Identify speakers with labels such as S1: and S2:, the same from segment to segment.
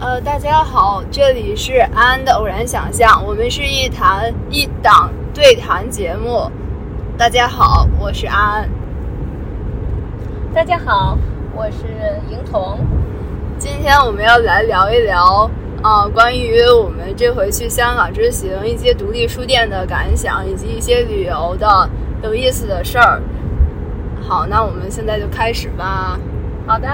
S1: 呃，大家好，这里是安安的偶然想象，我们是一谈一档对谈节目。大家好，我是安安。
S2: 大家好，我是莹彤。
S1: 今天我们要来聊一聊，呃，关于我们这回去香港之行一些独立书店的感想，以及一些旅游的有意思的事儿。好，那我们现在就开始吧。
S2: 好的。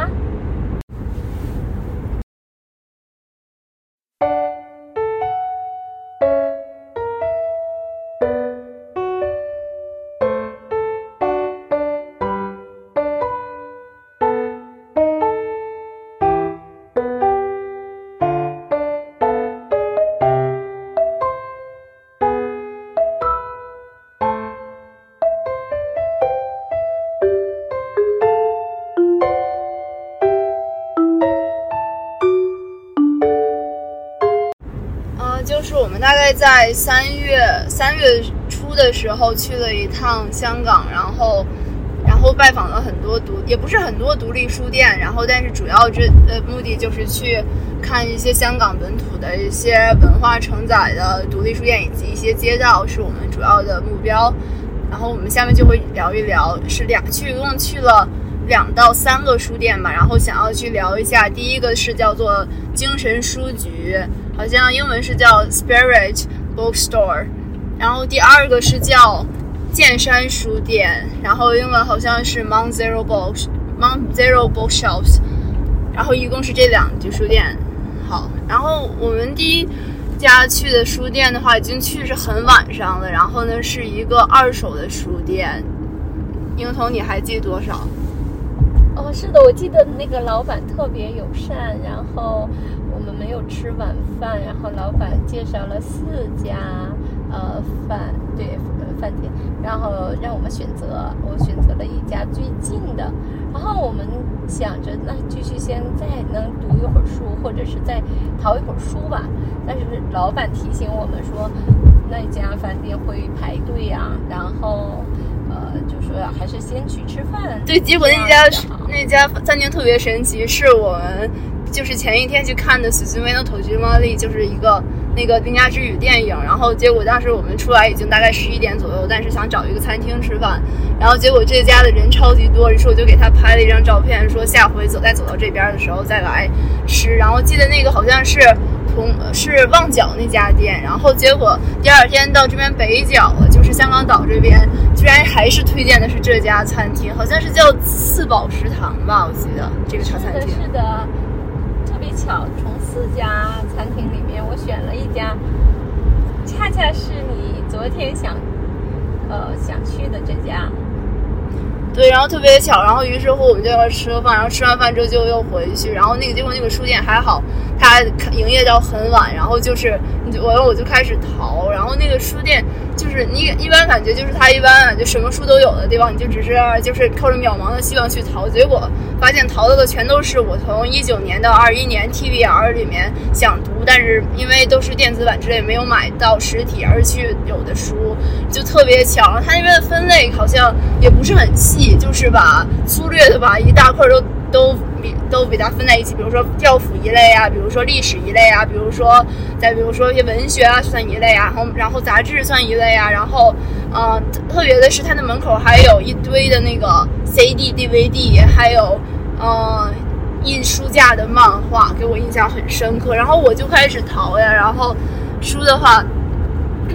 S1: 在三月三月初的时候去了一趟香港，然后然后拜访了很多独，也不是很多独立书店，然后但是主要这呃目的就是去看一些香港本土的一些文化承载的独立书店以及一些街道是我们主要的目标。然后我们下面就会聊一聊，是两去一共去了两到三个书店吧，然后想要去聊一下，第一个是叫做精神书局。好像英文是叫 Spirit Bookstore，然后第二个是叫剑山书店，然后英文好像是 Mount Zero Books Mount Zero Bookshops，然后一共是这两家书店。好，然后我们第一家去的书店的话，已经去是很晚上了，然后呢是一个二手的书店。英童，你还记多少？
S2: 哦，是的，我记得那个老板特别友善，然后我们没有吃晚饭，然后老板介绍了四家呃饭对饭店，然后让我们选择，我选择了一家最近的，然后我们想着那继续先再能读一会儿书，或者是再淘一会儿书吧，但是老板提醒我们说那家饭店会排队呀、然后。呃，就说还是先去吃饭。
S1: 对，结果那家那家餐厅特别神奇，是我们就是前一天去看的《死 u 威 m 头绪茉莉》，就是一个那个《兵家之语》电影。然后结果当时我们出来已经大概十一点左右，但是想找一个餐厅吃饭，然后结果这家的人超级多，于是我就给他拍了一张照片，说下回走再走到这边的时候再来吃。然后记得那个好像是。同是旺角那家店，然后结果第二天到这边北角，就是香港岛这边，居然还是推荐的是这家餐厅，好像是叫四宝食堂吧，我记得这个茶餐厅。
S2: 是的，特别巧，从四家餐厅里面，我选了一家，恰恰是你昨天想，呃，想去的这家。
S1: 对，然后特别巧，然后于是乎我们就要吃了饭，然后吃完饭之后就又回去，然后那个结果那个书店还好，它营业到很晚，然后就是我我就开始淘，然后那个书店就是你一般感觉就是它一般就什么书都有的地方，你就只是就是靠着渺茫的希望去淘，结果发现淘到的全都是我从一九年到二一年 TBR 里面想读，但是因为都是电子版之类没有买到实体而去有的书，就特别巧，它那边的分类好像也不是很细。就是把粗略的把一大块都都都比它分在一起，比如说教辅一类啊，比如说历史一类啊，比如说再比如说一些文学啊算一类啊，然后然后杂志算一类啊，然后嗯特别的是它的门口还有一堆的那个 CD DVD，还有嗯印书架的漫画，给我印象很深刻，然后我就开始淘呀，然后书的话。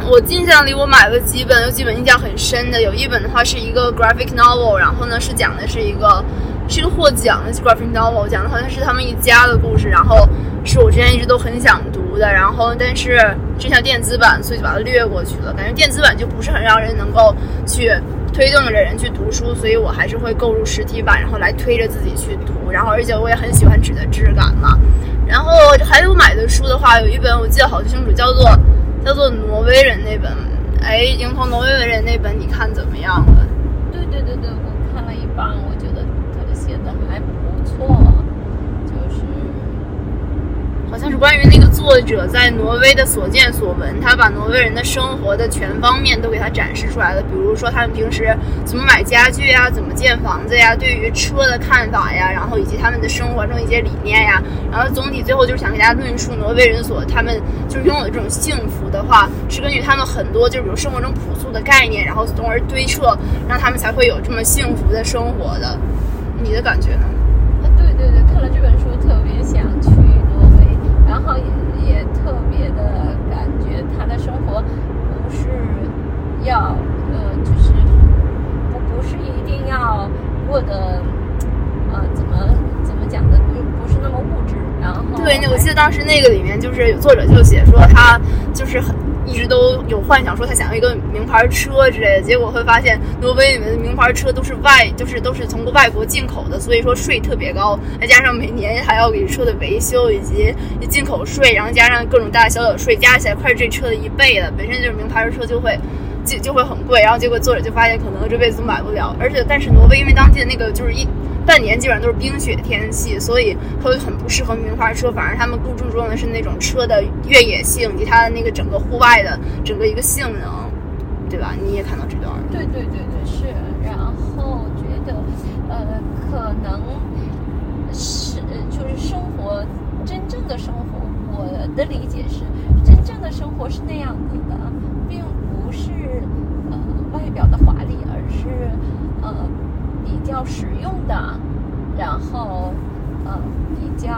S1: 我印象里，我买了几本，有几本印象很深的。有一本的话是一个 graphic novel，然后呢是讲的是一个是一个获奖的 graphic novel，讲的好像是他们一家的故事，然后是我之前一直都很想读的。然后但是这像电子版，所以就把它略过去了。感觉电子版就不是很让人能够去推动着人去读书，所以我还是会购入实体版，然后来推着自己去读。然后而且我也很喜欢纸的质感嘛。然后还有买的书的话，有一本我记得好清楚，叫做。叫做挪威人那本，哎，迎头挪威人那本，你看怎么样了？
S2: 对对对对，我看了一半，我觉得写的还不错，就是
S1: 好像是关于那个作者在挪威的所见所闻，他把挪威人的生活的全方面都给他展示出来了。比如说他们平时怎么买家具呀，怎么建房子呀，对于车的看法呀，然后以及他们的生活中一些理念呀。然后总体最后就是想给大家论述挪威人所他们就是拥有这种幸福的话，是根据他们很多就比如生活中朴素的概念，然后从而堆砌，让他们才会有这么幸福的生活的。你的感觉呢？
S2: 啊，对对对，看了这本书特别想去挪威，然后也也特别的感觉他的生活不是要呃，就是不不是一定要过得呃怎么怎么讲的，不不是那么物质。然后
S1: 对，那我记得当时那个里面就是有作者就写说他就是很。一直都有幻想说他想要一个名牌车之类的，结果会发现挪威里面的名牌车都是外，就是都是从外国进口的，所以说税特别高，再加上每年还要给车的维修以及进口税，然后加上各种大大小小的税，加起来快是这车的一倍了。本身就是名牌车就会就就会很贵，然后结果作者就发现可能这辈子都买不了，而且但是挪威因为当地的那个就是一。半年基本上都是冰雪天气，所以会很不适合名牌车。反而他们更注重的是那种车的越野性以及它的那个整个户外的整个一个性能，对吧？你也看到这段？
S2: 对对对对是。然后觉得，呃，可能是就是生活真正的生活，我的理解是，真正的生活是那样子的，并不是呃外表的华丽，而是呃。比较实用的，然后呃比较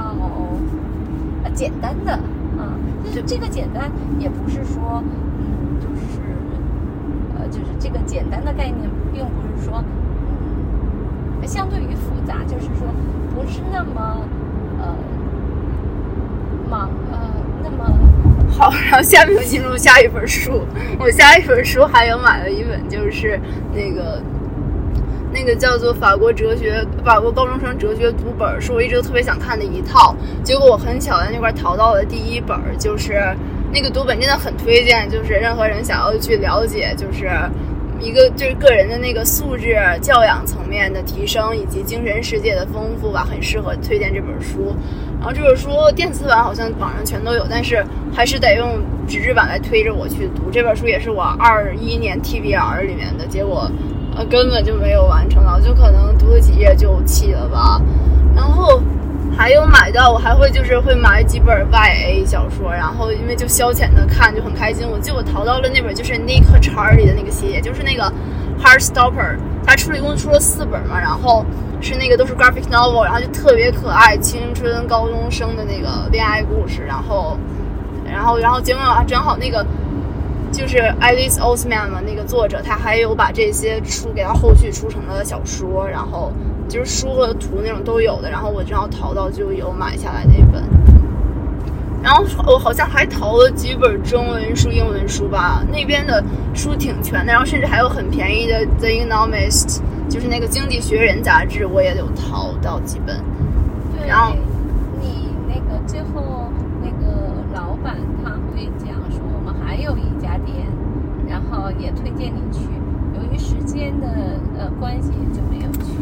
S2: 呃简单的啊，就是这个简单也不是说嗯就是呃就是这个简单的概念，并不是说嗯相对于复杂，就是说不是那么呃忙呃那么
S1: 好。然后下面进入下一本书，我下一本书还有买了一本，就是那个。那个叫做法国哲学，法国高中生哲学读本，是我一直特别想看的一套。结果我很巧在那块淘到了第一本，就是那个读本真的很推荐，就是任何人想要去了解，就是一个就是个人的那个素质、教养层面的提升以及精神世界的丰富吧，很适合推荐这本书。然后这本书电子版好像网上全都有，但是还是得用纸质版来推着我去读。这本书也是我二一年 TBR 里面的结果。呃，根本就没有完成到，就可能读了几页就弃了吧。然后还有买到，我还会就是会买几本 YA 小说，然后因为就消遣的看就很开心。我记得我淘到了那本就是 Nick Charlie 的那个系列，就是那个 Heartstopper，他出了一共出了四本嘛，然后是那个都是 graphic novel，然后就特别可爱，青春高中生的那个恋爱故事，然后，然后，然后结果啊正好那个。就是 Alice Oseman 嘛，那个作者，他还有把这些书给他后续出成了小说，然后就是书和图那种都有的。然后我正好淘到就有买下来那本。然后我好像还淘了几本中文书、英文书吧，那边的书挺全的。然后甚至还有很便宜的《The Economist》，就是那个《经济学人》杂志，我也有淘到几本。
S2: 对。
S1: 然后
S2: 你那个最后那个老板他会讲说，我们还有一。然后也推荐你去，由于时间的呃关系就没有去。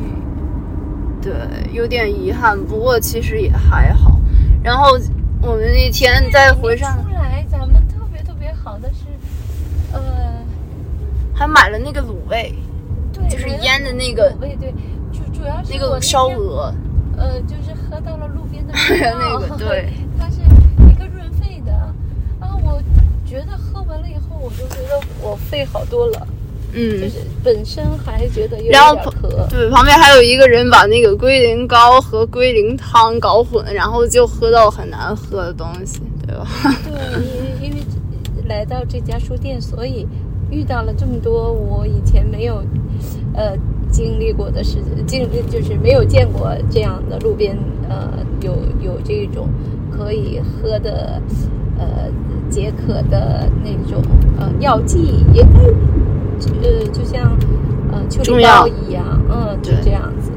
S1: 对，有点遗憾，不过其实也还好。然后我们那天在回上
S2: 出来，咱们特别特别好的是，呃，
S1: 还买了那个卤味，
S2: 对，
S1: 就是腌的那个
S2: 卤味，对，主主要是
S1: 那个烧鹅，
S2: 呃，就是喝到了路边的
S1: 那个，对，
S2: 它是一个润肺的啊，我觉得。我就觉得我肺好多了，嗯，就是本身还觉得有点渴。
S1: 对，旁边还有一个人把那个龟苓膏和龟苓汤搞混，然后就喝到很难喝的东西，对吧？
S2: 对，因因为来到这家书店，所以遇到了这么多我以前没有呃经历过的事，经就是没有见过这样的路边呃有有这种可以喝的呃。解渴的那种呃药剂，也呃就像呃秋梨膏一样，嗯，就这样子。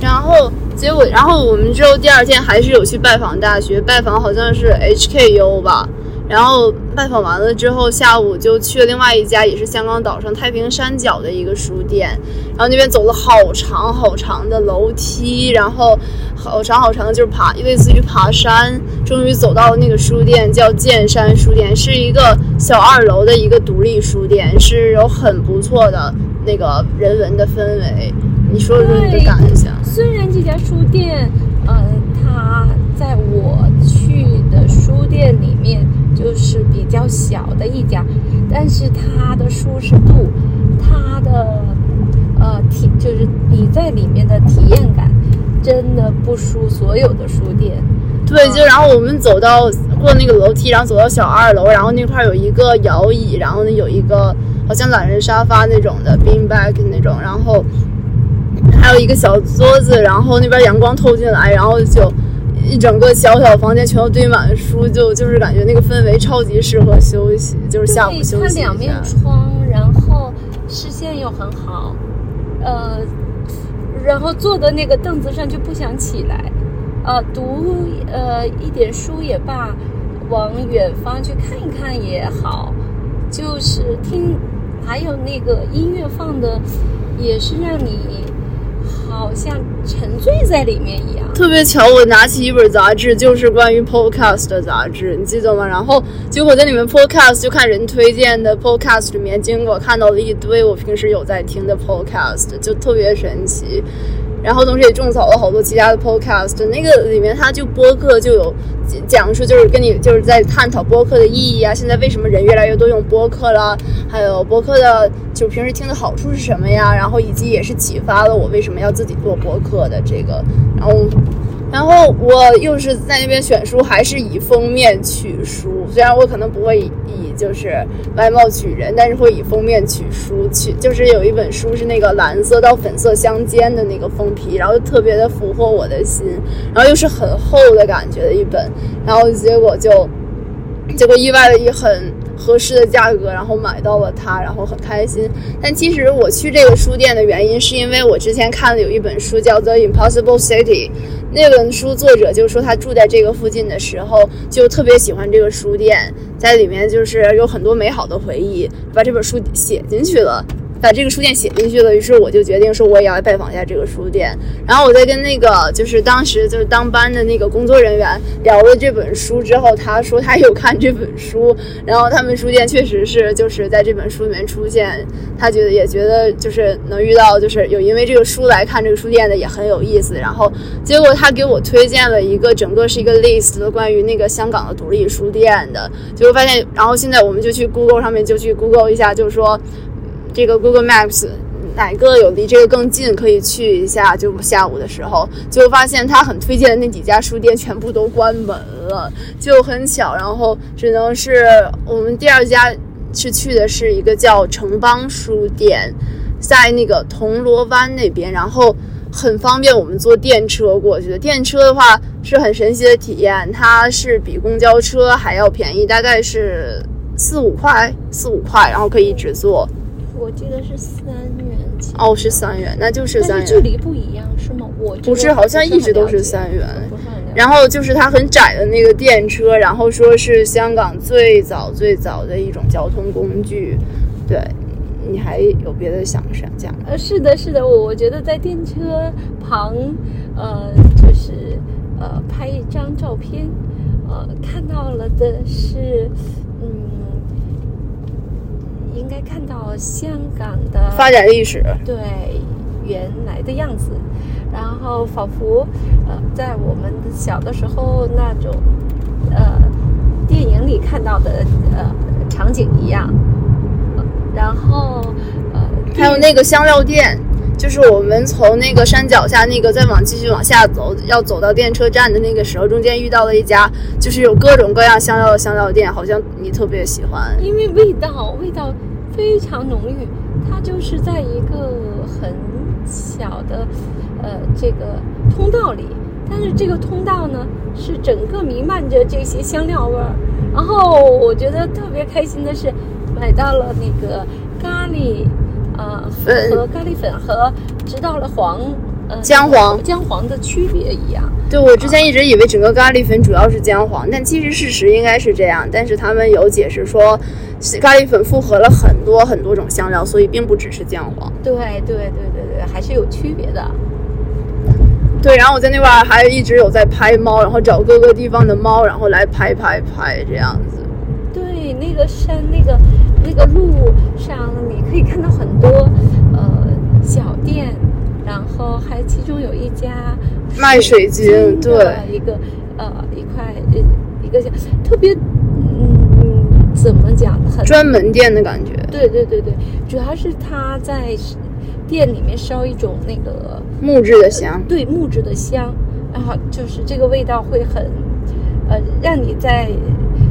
S1: 然后结果，然后我们之后第二天还是有去拜访大学，拜访好像是 HKU 吧。然后拜访完了之后，下午就去了另外一家也是香港岛上太平山脚的一个书店，然后那边走了好长好长的楼梯，然后好长好长的就是爬，类似于爬山，终于走到了那个书店，叫剑山书店，是一个小二楼的一个独立书店，是有很不错的那个人文的氛围。你说说你的感想？
S2: 虽然这家书店，呃，它在我就是比较小的一家，但是它的舒适度，它的呃体就是你在里面的体验感，真的不输所有的书店。
S1: 对，就然后我们走到过那个楼梯，然后走到小二楼，然后那块有一个摇椅，然后呢有一个好像懒人沙发那种的 bean bag 那种，然后。还有一个小桌子，然后那边阳光透进来，然后就一整个小小房间全都堆满了书，就就是感觉那个氛围超级适合休息，就是下午休息
S2: 它两面窗，然后视线又很好，呃，然后坐的那个凳子上就不想起来，呃，读呃一点书也罢，往远方去看一看也好，就是听，还有那个音乐放的，也是让你。好像沉醉在里面一样。
S1: 特别巧，我拿起一本杂志，就是关于 podcast 的杂志，你记得吗？然后结果在里面 podcast 就看人推荐的 podcast 里面，结果看到了一堆我平时有在听的 podcast，就特别神奇。然后同时也种草了好多其他的 podcast，那个里面它就播客就有讲述，就是跟你就是在探讨播客的意义啊。现在为什么人越来越多用播客了？还有播客的就平时听的好处是什么呀？然后以及也是启发了我为什么要自己做博客的这个。然后，然后我又是在那边选书，还是以封面取书。虽然我可能不会以。就是外貌取人，但是会以封面取书，取就是有一本书是那个蓝色到粉色相间的那个封皮，然后特别的俘获我的心，然后又是很厚的感觉的一本，然后结果就，结果意外的一很合适的价格，然后买到了它，然后很开心。但其实我去这个书店的原因，是因为我之前看了有一本书叫《The Impossible City》。那本书作者就说，他住在这个附近的时候，就特别喜欢这个书店，在里面就是有很多美好的回忆，把这本书写进去了。把这个书店写进去了，于是我就决定说我也要拜访一下这个书店。然后我在跟那个就是当时就是当班的那个工作人员聊了这本书之后，他说他有看这本书，然后他们书店确实是就是在这本书里面出现，他觉得也觉得就是能遇到就是有因为这个书来看这个书店的也很有意思。然后结果他给我推荐了一个整个是一个 list 的关于那个香港的独立书店的，结果发现，然后现在我们就去 Google 上面就去 Google 一下，就是说。这个 Google Maps 哪个有离这个更近，可以去一下。就下午的时候，就发现他很推荐的那几家书店全部都关门了，就很巧。然后只能是我们第二家是去的是一个叫城邦书店，在那个铜锣湾那边，然后很方便我们坐电车过去的。电车的话是很神奇的体验，它是比公交车还要便宜，大概是四五块，四五块，然后可以一直坐。
S2: 我记得是三元钱哦，
S1: 是三元，那就是三元。
S2: 距离不一样是吗？我
S1: 不是，好像一直都是三元。然后就是它很窄的那个电车，然后说是香港最早最早的一种交通工具。对，你还有别的想想讲？
S2: 呃，是的，是的，我我觉得在电车旁，呃，就是呃拍一张照片，呃，看到了的是，嗯。应该看到香港的
S1: 发展历史，
S2: 对原来的样子，然后仿佛呃，在我们小的时候那种呃电影里看到的呃场景一样，然后呃
S1: 还有那个香料店，就是我们从那个山脚下那个再往继续往下走，要走到电车站的那个时候，中间遇到了一家就是有各种各样香料的香料店，好像你特别喜欢，
S2: 因为味道味道。非常浓郁，它就是在一个很小的，呃，这个通道里，但是这个通道呢，是整个弥漫着这些香料味儿。然后我觉得特别开心的是，买到了那个咖喱，呃，和咖喱粉和直到了黄呃
S1: 姜黄
S2: 姜黄的区别一样。
S1: 对，我之前一直以为整个咖喱粉主要是姜黄，但其实事实应该是这样。但是他们有解释说，咖喱粉复合了很多很多种香料，所以并不只是姜黄。
S2: 对对对对对，还是有区别的。
S1: 对，然后我在那块儿还一直有在拍猫，然后找各个地方的猫，然后来拍拍拍这样子。
S2: 对，那个山那个那个路上，你可以看到很多呃小店，然后还其中有一家
S1: 卖水晶，对，
S2: 一个呃一块呃一个特别嗯怎么讲很
S1: 专门店的感觉。
S2: 对对对对，主要是他在店里面烧一种那个
S1: 木质的香，
S2: 对木质的香，然后就是这个味道会很呃让你在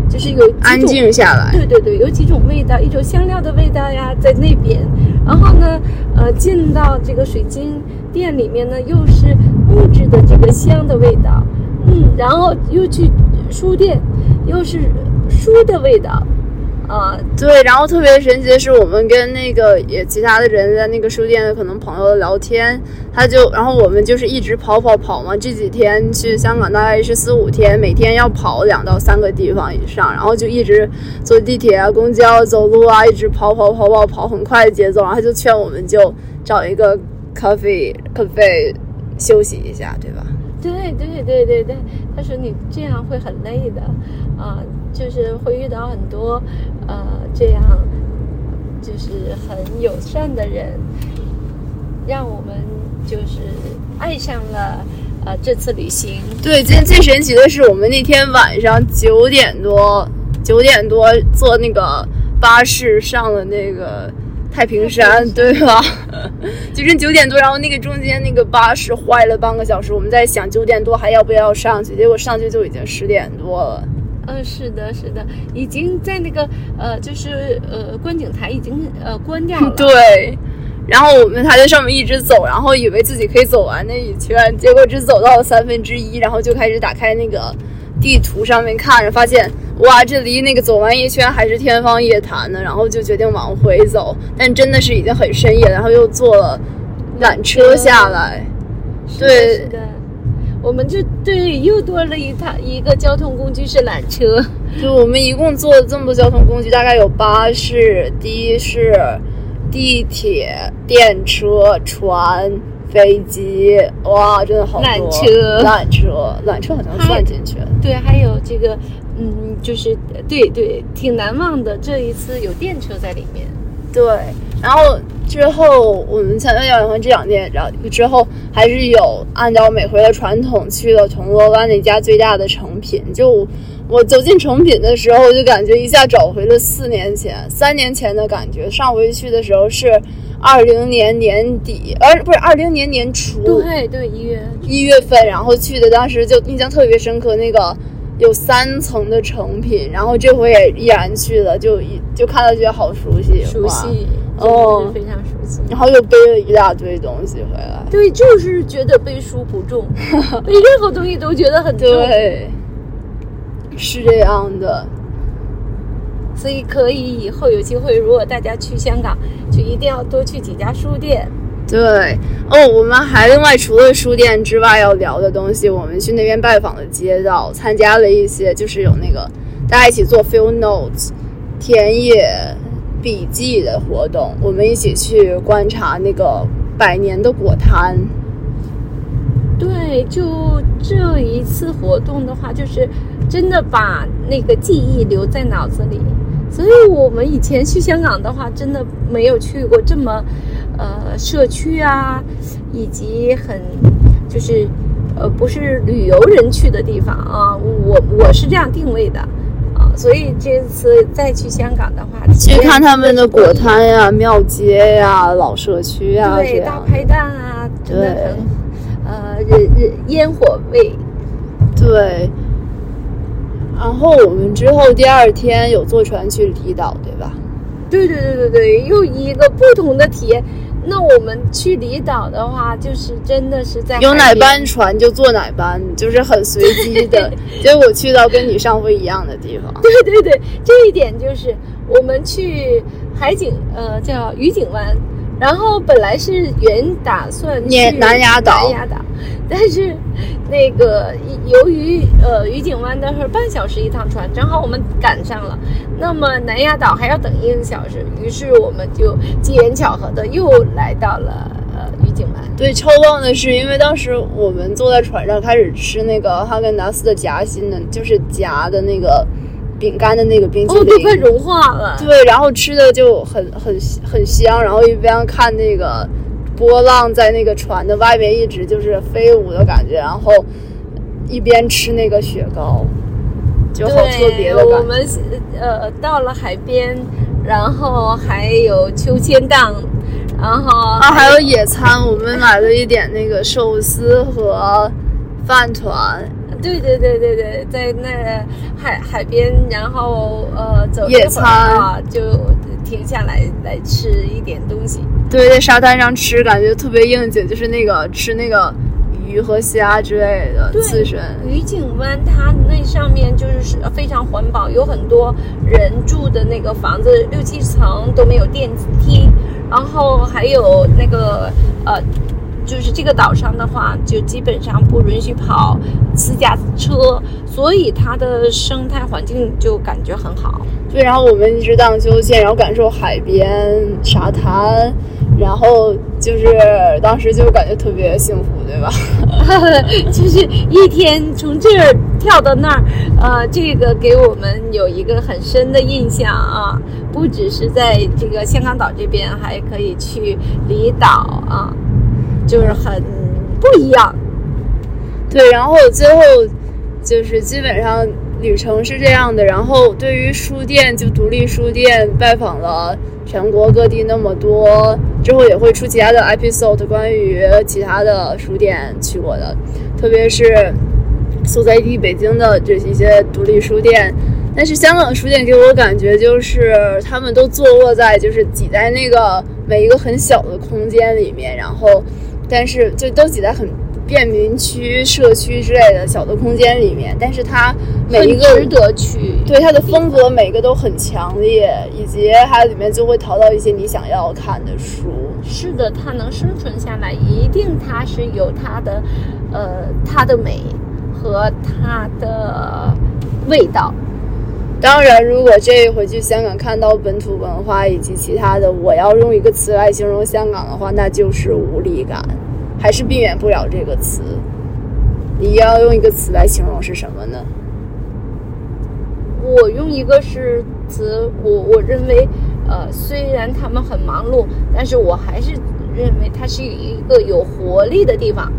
S2: 就是有
S1: 安静下来。
S2: 对对对，有几种味道，一种香料的味道呀，在那边，然后呢呃进到这个水晶店里面呢，又是木质的这个香的味道，嗯，然后又去书店，又是书的味道。啊，
S1: 对，然后特别神奇的是，我们跟那个也其他的人在那个书店的可能朋友聊天，他就，然后我们就是一直跑跑跑嘛。这几天去香港大概是四五天，每天要跑两到三个地方以上，然后就一直坐地铁啊、公交、走路啊，一直跑跑跑跑跑，很快的节奏。然后他就劝我们就找一个咖啡咖啡休息一下，对吧？
S2: 对对对对对，他说你这样会很累的，啊。就是会遇到很多，呃，这样就是很友善的人，让我们就是爱上了呃这次旅行。
S1: 对，今天最神奇的是，我们那天晚上九点多，九点多坐那个巴士上了那个太平山，对吧？就是九点多，然后那个中间那个巴士坏了半个小时，我们在想九点多还要不要上去，结果上去就已经十点多了。
S2: 嗯，是的，是的，已经在那个呃，就是呃，观景台已经呃关掉了。
S1: 对，然后我们还在上面一直走，然后以为自己可以走完那一圈，结果只走到了三分之一，然后就开始打开那个地图上面看着，发现哇，这离那个走完一圈还是天方夜谭呢，然后就决定往回走，但真的是已经很深夜，然后又坐了缆车下来。对。
S2: 我们就对，又多了一趟一个交通工具是缆车。
S1: 就我们一共坐了这么多交通工具，大概有巴士、的士、地铁、电车、船、飞机，哇，真的好多。
S2: 缆车，
S1: 缆车，缆车好像算进去了。
S2: 对，还有这个，嗯，就是对对，挺难忘的。这一次有电车在里面。
S1: 对，然后。之后我们前面讲完这两天，然后之后还是有按照每回的传统去了铜锣湾那家最大的成品。就我走进成品的时候，就感觉一下找回了四年前、三年前的感觉。上回去的时候是二零年年底，呃，不是二零年年初，
S2: 对对，一月
S1: 一月份，然后去的，当时就印象特别深刻，那个有三层的成品，然后这回也依然去了，就一就看到觉得好熟悉，
S2: 熟悉。
S1: 哦，
S2: 非常熟悉，
S1: 然后又背了一大堆东西回来。
S2: 对，就是觉得背书不重，背任何东西都觉得很重。
S1: 对，是这样的。
S2: 所以可以以后有机会，如果大家去香港，就一定要多去几家书店。
S1: 对，哦，我们还另外除了书店之外要聊的东西，我们去那边拜访的街道，参加了一些，就是有那个大家一起做 field notes 田野。笔记的活动，我们一起去观察那个百年的果摊。
S2: 对，就这一次活动的话，就是真的把那个记忆留在脑子里。所以我们以前去香港的话，真的没有去过这么呃社区啊，以及很就是呃不是旅游人去的地方啊。我我是这样定位的。所以这次再去香港的话，
S1: 去看他们的果摊呀、庙街呀、老社区呀，
S2: 对，大排档啊，真的很，呃，人人烟火味，
S1: 对。然后我们之后第二天有坐船去离岛，对吧？
S2: 对对对对对，又一个不同的体验。那我们去离岛的话，就是真的是在
S1: 有哪班船就坐哪班，就是很随机的。结果去到跟你上回一样的地方。
S2: 对对对，这一点就是我们去海景，呃，叫愉景湾，然后本来是原打算
S1: 南
S2: 去
S1: 南丫岛
S2: 南丫岛，但是那个由于呃愉景湾的是半小时一趟船，正好我们赶上了，那么南丫岛还要等一个小时，于是我们就机缘巧合的又来到了呃愉景湾。
S1: 对，超棒的是，因为当时我们坐在船上开始吃那个哈根达斯的夹心的，就是夹的那个饼干的那个冰淇
S2: 哦，
S1: 淋，
S2: 都快融化了。
S1: 对，然后吃的就很很很香，然后一边看那个波浪在那个船的外面一直就是飞舞的感觉，然后一边吃那个雪糕，就好特别的，
S2: 我
S1: 感觉。
S2: 们呃到了海边，然后还有秋千荡，然后
S1: 啊，还有野餐，我们买了一点那个寿司和饭团，
S2: 对对对对对，在那海海边，然后呃走一会儿
S1: 野餐
S2: 啊，就停下来来吃一点东西。
S1: 对，在沙滩上吃，感觉特别应景，就是那个吃那个鱼和虾之类的刺身。
S2: 渔景湾它那上面就是非常环保，有很多人住的那个房子，六七层都没有电梯，然后还有那个呃。就是这个岛上的话，就基本上不允许跑私家车，所以它的生态环境就感觉很好。
S1: 对，然后我们一直荡秋千，然后感受海边、沙滩，然后就是当时就感觉特别幸福，对吧？
S2: 就是一天从这儿跳到那儿，呃，这个给我们有一个很深的印象啊。不只是在这个香港岛这边，还可以去离岛啊，就是很不一样。
S1: 对，然后最后就是基本上旅程是这样的。然后对于书店，就独立书店拜访了全国各地那么多，之后也会出其他的 episode 关于其他的书店去过的，特别是所在地北京的这一些独立书店。但是香港书店给我感觉就是他们都坐落在就是挤在那个每一个很小的空间里面，然后但是就都挤在很便民区、社区之类的小的空间里面，但是它每一个
S2: 值得去。
S1: 对它的风格每个都很强烈，以及它里面就会淘到一些你想要看的书。
S2: 是的，它能生存下来，一定它是有它的，呃，它的美和它的味道。
S1: 当然，如果这一回去香港看到本土文化以及其他的，我要用一个词来形容香港的话，那就是无力感，还是避免不了这个词。你要用一个词来形容是什么呢？
S2: 我用一个是词，我我认为，呃，虽然他们很忙碌，但是我还是认为它是一个有活力的地方。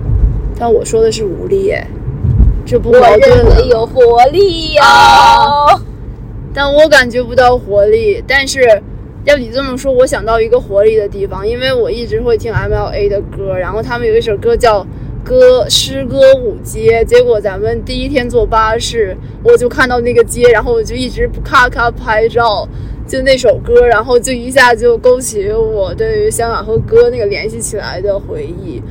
S1: 但我说的是无力，哎，这不
S2: 我
S1: 矛盾我
S2: 认为。有活力哟、
S1: 啊但我感觉不到活力。但是要你这么说，我想到一个活力的地方，因为我一直会听 MLA 的歌，然后他们有一首歌叫《歌诗歌舞街》，结果咱们第一天坐巴士，我就看到那个街，然后我就一直咔咔拍照。就那首歌，然后就一下就勾起我对于香港和歌那个联系起来的回忆。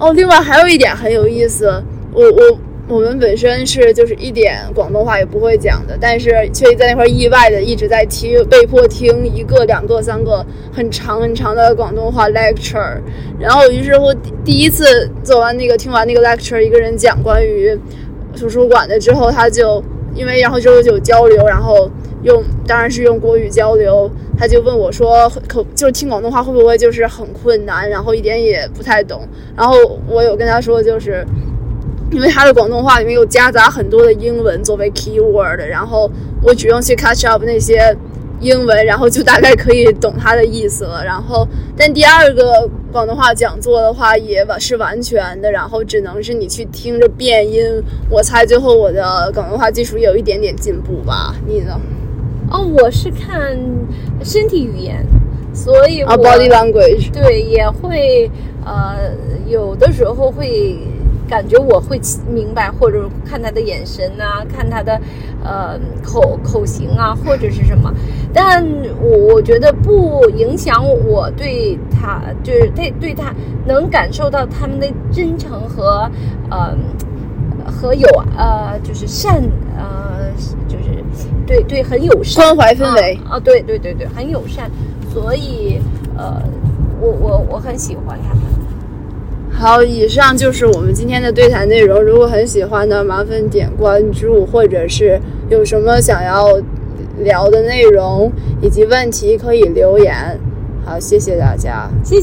S1: 哦，另外还有一点很有意思，我我我们本身是就是一点广东话也不会讲的，但是却在那块意外的一直在听，被迫听一个、两个、三个很长很长的广东话 lecture。然后于是乎第一次做完那个听完那个 lecture，一个人讲关于图书馆的之后，他就因为然后之后就有交流，然后用当然是用国语交流，他就问我说口就是听广东话会不会就是很困难，然后一点也不太懂。然后我有跟他说就是。因为他的广东话里面有夹杂很多的英文作为 keyword，然后我只用去 catch up 那些英文，然后就大概可以懂他的意思了。然后，但第二个广东话讲座的话也完是完全的，然后只能是你去听着变音。我猜最后我的广东话技术也有一点点进步吧？你呢？
S2: 哦，我是看身体语言，所以我、
S1: 啊，body language。
S2: 对也会呃，有的时候会感觉我会明白，或者看他的眼神啊，看他的呃口口型啊，或者是什么。但我我觉得不影响我对他，就是对对他能感受到他们的真诚和呃和有呃就是善呃就是对对很友善
S1: 关怀氛围
S2: 啊啊对对对对很友善，所以呃我我我很喜欢他们。
S1: 好，以上就是我们今天的对谈内容。如果很喜欢的，麻烦点关注，或者是有什么想要聊的内容以及问题，可以留言。好，谢谢大家，
S2: 谢谢。